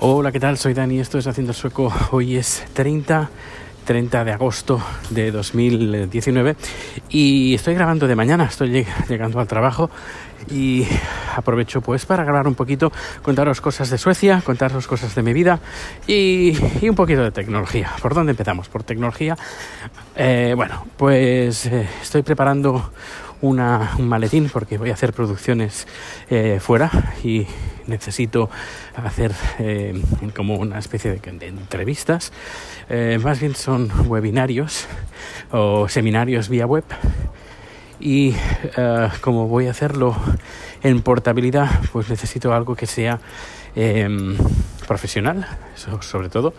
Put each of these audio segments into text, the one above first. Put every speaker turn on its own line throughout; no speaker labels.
Hola, ¿qué tal? Soy Dani, esto es Haciendo Sueco. Hoy es 30, 30 de agosto de 2019 y estoy grabando de mañana, estoy llegando al trabajo y aprovecho pues para grabar un poquito, contaros cosas de Suecia, contaros cosas de mi vida y, un poquito de tecnología. ¿Por dónde empezamos? Por tecnología. Eh, bueno, pues eh, estoy preparando una, un maletín porque voy a hacer producciones eh, fuera y necesito hacer eh, como una especie de, entrevistas. Eh, más bien son webinarios o seminarios vía web. Y como voy a hacerlo en portabilidad, pues necesito algo que sea em, profesional, sobre todo,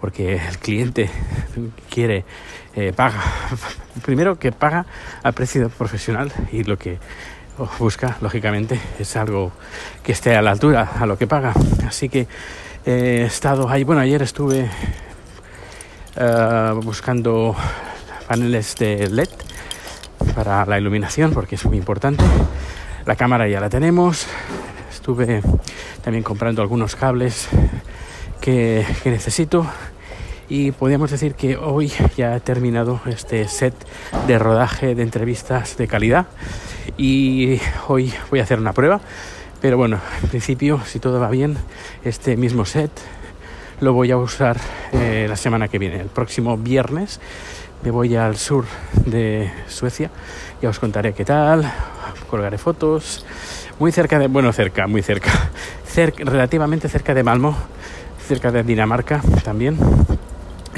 porque el cliente quiere eh, paga, primero que paga a precio profesional y lo que busca, lógicamente, es algo que esté a la altura a lo que paga. Así que he estado ahí, bueno, ayer estuve eh, buscando paneles de LED para la iluminación porque es muy importante. La cámara ya la tenemos. Estuve también comprando algunos cables que necesito y podríamos decir que hoy ya he terminado este set de rodaje de entrevistas de calidad. Y hoy voy a hacer una prueba pero bueno en principio si todo va bien este mismo set lo voy a usar eh, la semana que viene. El próximo viernes me voy al sur de Suecia ya os contaré qué tal colgaré fotos muy cerca de bueno cerca muy cerca, cerca relativamente cerca de Malmo cerca de Dinamarca también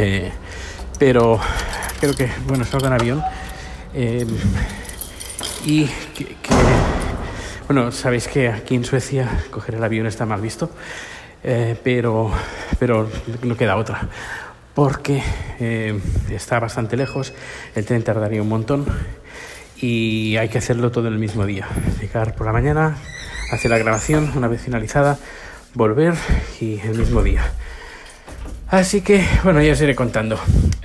eh, pero creo que, bueno, salgo en avión. Eh, y que, bueno, sabéis que aquí en Suecia coger el avión está mal visto, eh, pero, pero no queda otra. Porque está bastante lejos, el tren tardaría un montón y hay que hacerlo todo el mismo día. Llegar por la mañana, hacer la grabación, una vez finalizada, volver y el mismo día. Así que, bueno, ya os iré contando.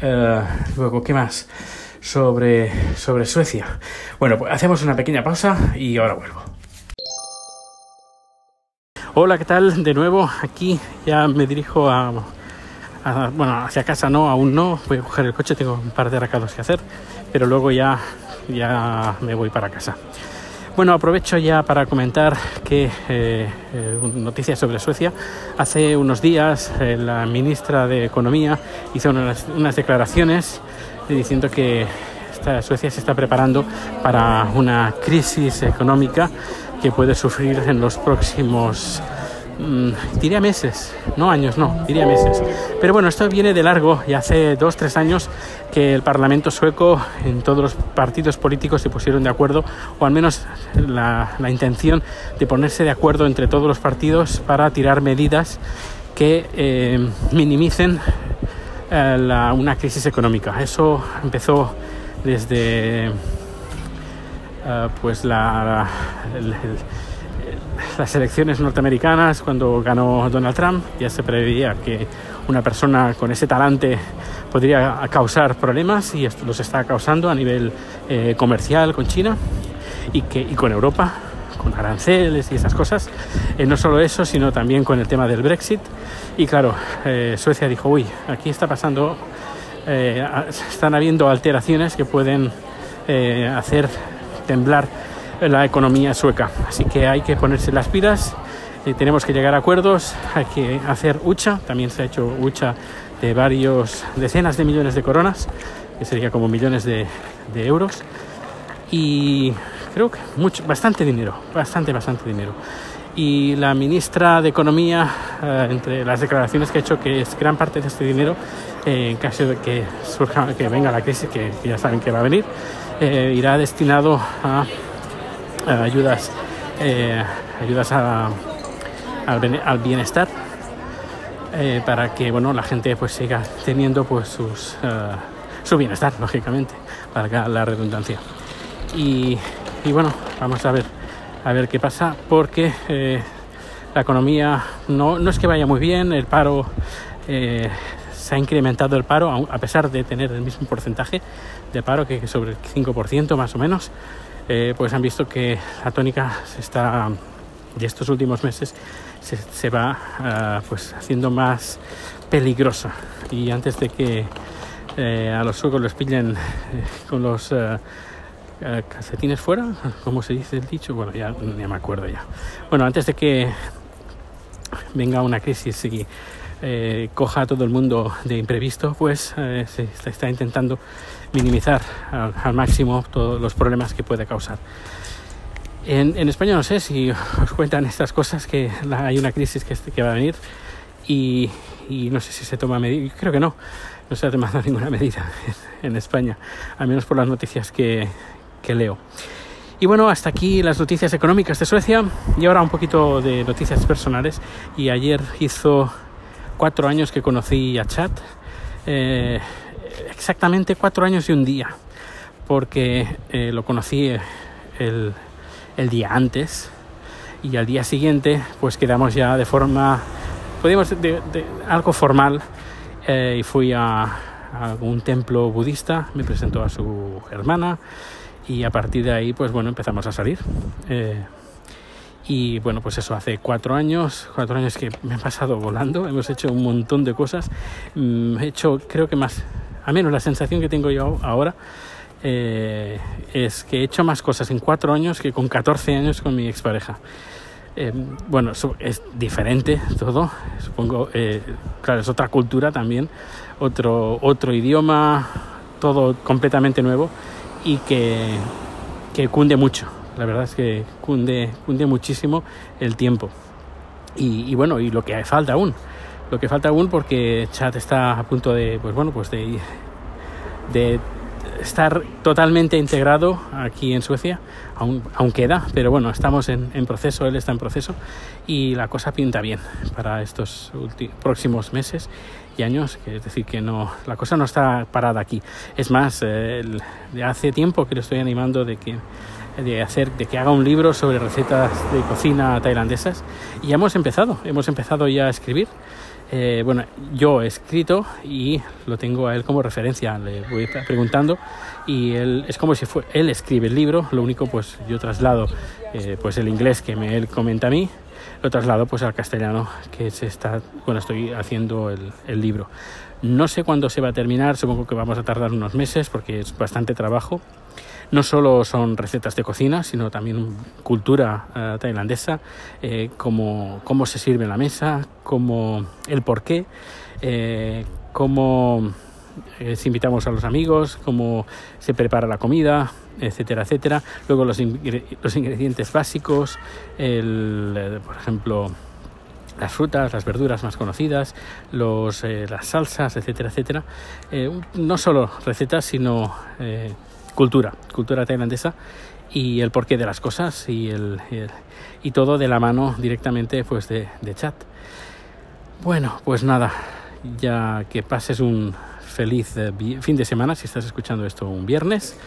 Uh, luego, ¿qué más? Sobre, sobre Suecia. Bueno, pues hacemos una pequeña pausa y ahora vuelvo. Hola, ¿qué tal? De nuevo, aquí ya me dirijo a, a, bueno, hacia casa no, aún no. Voy a coger el coche, tengo un par de recados que hacer, pero luego ya, ya me voy para casa. Bueno, aprovecho ya para comentar que eh, eh, noticias sobre Suecia. Hace unos días eh, la ministra de Economía hizo unas, unas declaraciones diciendo que Suecia se está preparando para una crisis económica que puede sufrir en los próximos Mm, diría meses, no años, no, diría meses. Pero bueno, esto viene de largo y hace dos, tres años que el Parlamento sueco, en todos los partidos políticos se pusieron de acuerdo, o al menos la, intención de ponerse de acuerdo entre todos los partidos para tirar medidas que eh, minimicen eh, una crisis económica. Eso empezó desde eh, pues la, las elecciones norteamericanas, cuando ganó Donald Trump, ya se preveía que una persona con ese talante podría causar problemas y los está causando a nivel eh, comercial con China y, que, y con Europa, con aranceles y esas cosas. Eh, no solo eso, sino también con el tema del Brexit. Y claro, eh, Suecia dijo, uy, aquí está pasando, están habiendo alteraciones que pueden hacer temblar la economía sueca. Así que hay que ponerse las pilas, y tenemos que llegar a acuerdos, hay que hacer hucha, también se ha hecho hucha de varios decenas de millones de coronas, que sería como millones de, euros, y creo que mucho, bastante dinero, bastante, bastante dinero. Y la ministra de Economía, eh, entre las declaraciones que ha hecho, que es gran parte de este dinero, eh, en caso de que surja, que venga la crisis, que, ya saben que va a venir, eh, irá destinado a eh, ayudas, eh, ayudas a, al, bienestar eh, para que bueno, la gente pues siga teniendo pues sus, su bienestar, lógicamente, para la redundancia. Y, y, bueno, vamos a ver, a ver qué pasa, porque la economía no, no, es que vaya muy bien, el paro se ha incrementado el paro, a pesar de tener el mismo porcentaje de paro que sobre el 5% más o menos. Eh, pues han visto que la tónica se está de estos últimos meses se, va ah, pues haciendo más peligrosa y antes de que eh, a los suecos los pillen eh, con los eh, calcetines fuera, como se dice el dicho, bueno, ya, ya, me acuerdo ya. Bueno, antes de que venga una crisis y coja a todo el mundo de imprevisto, pues se está, intentando minimizar al, máximo todos los problemas que puede causar. En, España no sé si os cuentan estas cosas, que hay una crisis que, que va a venir y, y no sé si se toma medida, creo que no, no se ha tomado ninguna medida en España, al menos por las noticias que, que leo. Y bueno, hasta aquí las noticias económicas de Suecia y ahora un poquito de noticias personales. Y ayer hizo cuatro años que conocí a Chat, eh, exactamente cuatro años y un día, porque eh, lo conocí el, el día antes y al día siguiente pues quedamos ya de forma podíamos de, algo formal eh, y fui a, a, un templo budista, me presentó a su hermana y a partir de ahí pues bueno empezamos a salir. Y bueno, pues eso, hace cuatro años, cuatro años que me he pasado volando, hemos hecho un montón de cosas, mm, he hecho creo que más, a menos la sensación que tengo yo ahora eh, es que he hecho más cosas en cuatro años que con 14 años con mi expareja. Eh, bueno, es diferente todo, supongo, eh, claro, es otra cultura también, otro, otro idioma, todo completamente nuevo y que, que cunde mucho, la verdad es que cunde, cunde muchísimo el tiempo. Y, bueno, y lo que falta aún, lo que falta aún porque Chat está a punto de, pues bueno, pues de, de estar totalmente integrado aquí en Suecia, aún, aún queda, pero bueno, estamos en, proceso, él está en proceso y la cosa pinta bien para estos próximos meses y años, es decir, que no, la cosa no está parada aquí. Es más, eh, hace tiempo que le estoy animando de que de hacer de que haga un libro sobre recetas de cocina tailandesas y ya hemos empezado hemos empezado ya a escribir eh, bueno, yo he escrito y lo tengo a él como referencia, le voy preguntando y él es como si fue, él escribe el libro, lo único pues yo traslado eh, pues el inglés que me, él comenta a mí, lo traslado pues al castellano que se está, bueno, estoy haciendo el, el libro. No sé cuándo se va a terminar, supongo que vamos a tardar unos meses porque es bastante trabajo no solo son recetas de cocina, sino también cultura uh, tailandesa, eh, cómo, se sirve en la mesa, cómo, el porqué, eh, cómo eh, invitamos a los amigos, cómo se prepara la comida, etcétera, etcétera. Luego los, los ingredientes básicos, el, eh, por ejemplo, las frutas, las verduras más conocidas, los, eh, las salsas, etcétera, etcétera. Eh, no solo recetas, sino eh, cultura, cultura tailandesa y el porqué de las cosas y, el, y todo de la mano directamente pues de, de chat. Bueno, pues nada, ya que pases un feliz eh, fin de semana si estás escuchando esto un viernes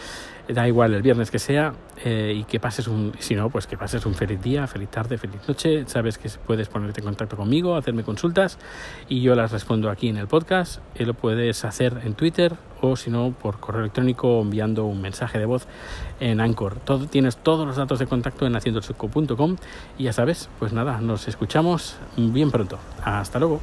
da igual el viernes que sea eh, y que pases un, si no, pues que pases un feliz día, feliz tarde, feliz noche. Sabes que puedes ponerte en contacto conmigo, hacerme consultas y yo las respondo aquí en el podcast. Y lo puedes hacer en Twitter o si no por correo electrónico enviando un mensaje de voz en Anchor. Todo, tienes todos los datos de contacto en haciendosuco.com y ya sabes, pues nada, nos escuchamos bien pronto. Hasta luego.